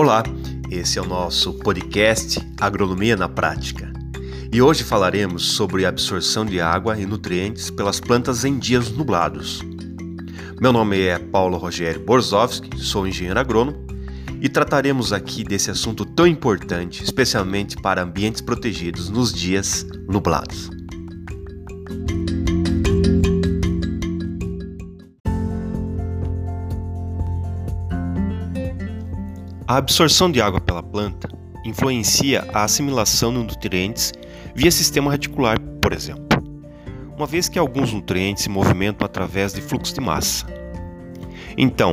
Olá, esse é o nosso podcast Agronomia na Prática. E hoje falaremos sobre absorção de água e nutrientes pelas plantas em dias nublados. Meu nome é Paulo Rogério Borzowski, sou engenheiro agrônomo e trataremos aqui desse assunto tão importante, especialmente para ambientes protegidos nos dias nublados. A absorção de água pela planta influencia a assimilação de nutrientes via sistema reticular, por exemplo, uma vez que alguns nutrientes se movimentam através de fluxo de massa. Então,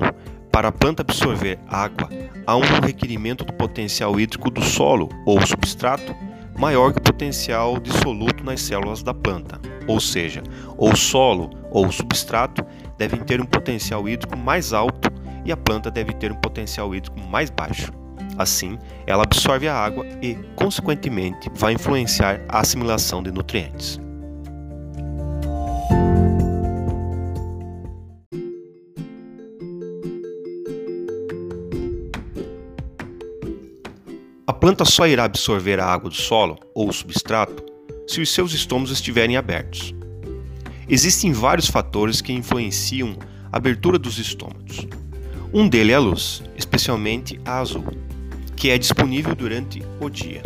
para a planta absorver água, há um requerimento do potencial hídrico do solo ou substrato maior que o potencial dissoluto nas células da planta. Ou seja, o solo ou substrato devem ter um potencial hídrico mais alto e a planta deve ter um potencial hídrico mais baixo. Assim, ela absorve a água e, consequentemente, vai influenciar a assimilação de nutrientes. A planta só irá absorver a água do solo ou substrato se os seus estômagos estiverem abertos. Existem vários fatores que influenciam a abertura dos estômagos. Um deles é a luz, especialmente a azul, que é disponível durante o dia.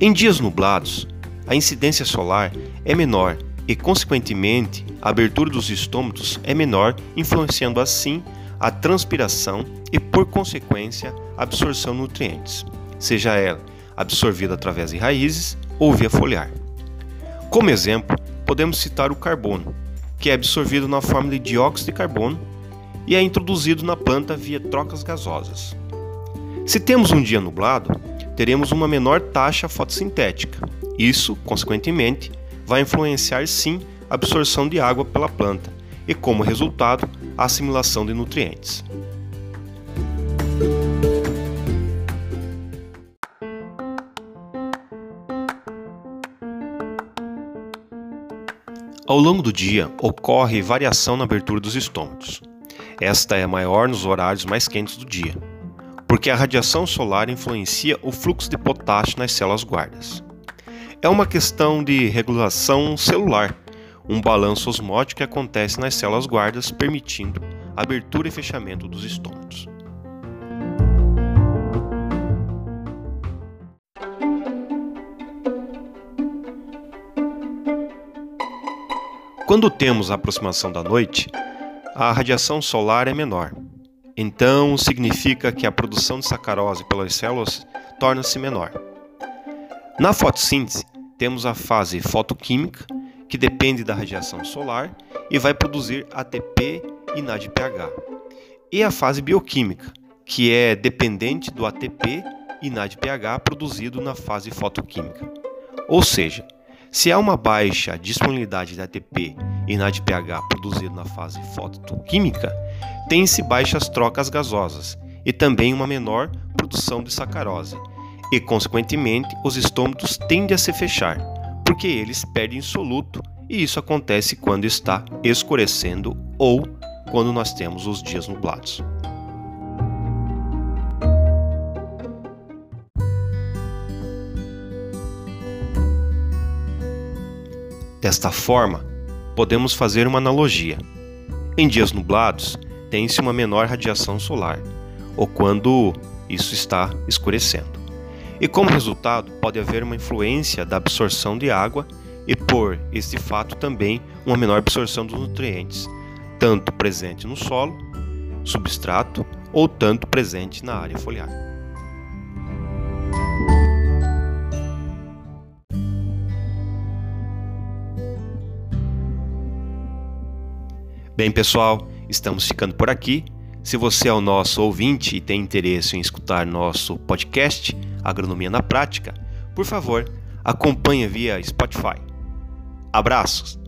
Em dias nublados, a incidência solar é menor e, consequentemente, a abertura dos estômagos é menor, influenciando assim a transpiração e, por consequência, a absorção de nutrientes, seja ela absorvida através de raízes ou via foliar. Como exemplo, podemos citar o carbono, que é absorvido na forma de dióxido de carbono e é introduzido na planta via trocas gasosas. Se temos um dia nublado, teremos uma menor taxa fotossintética. Isso, consequentemente, vai influenciar sim a absorção de água pela planta e, como resultado, a assimilação de nutrientes. Ao longo do dia, ocorre variação na abertura dos estômagos. Esta é maior nos horários mais quentes do dia, porque a radiação solar influencia o fluxo de potássio nas células guardas. É uma questão de regulação celular, um balanço osmótico que acontece nas células guardas, permitindo abertura e fechamento dos estômagos. Quando temos a aproximação da noite, a radiação solar é menor. Então, significa que a produção de sacarose pelas células torna-se menor. Na fotossíntese, temos a fase fotoquímica, que depende da radiação solar e vai produzir ATP e NADPH. E a fase bioquímica, que é dependente do ATP e NADPH produzido na fase fotoquímica. Ou seja, se há uma baixa disponibilidade de ATP e NADPH produzido na fase fotoquímica, tem-se baixas trocas gasosas e também uma menor produção de sacarose, e consequentemente os estômagos tendem a se fechar, porque eles perdem soluto, e isso acontece quando está escurecendo ou quando nós temos os dias nublados. Desta forma, podemos fazer uma analogia. Em dias nublados, tem-se uma menor radiação solar, ou quando isso está escurecendo. E como resultado, pode haver uma influência da absorção de água e, por este fato, também uma menor absorção dos nutrientes, tanto presente no solo, substrato, ou tanto presente na área foliar. Bem, pessoal, estamos ficando por aqui. Se você é o nosso ouvinte e tem interesse em escutar nosso podcast Agronomia na Prática, por favor, acompanhe via Spotify. Abraços!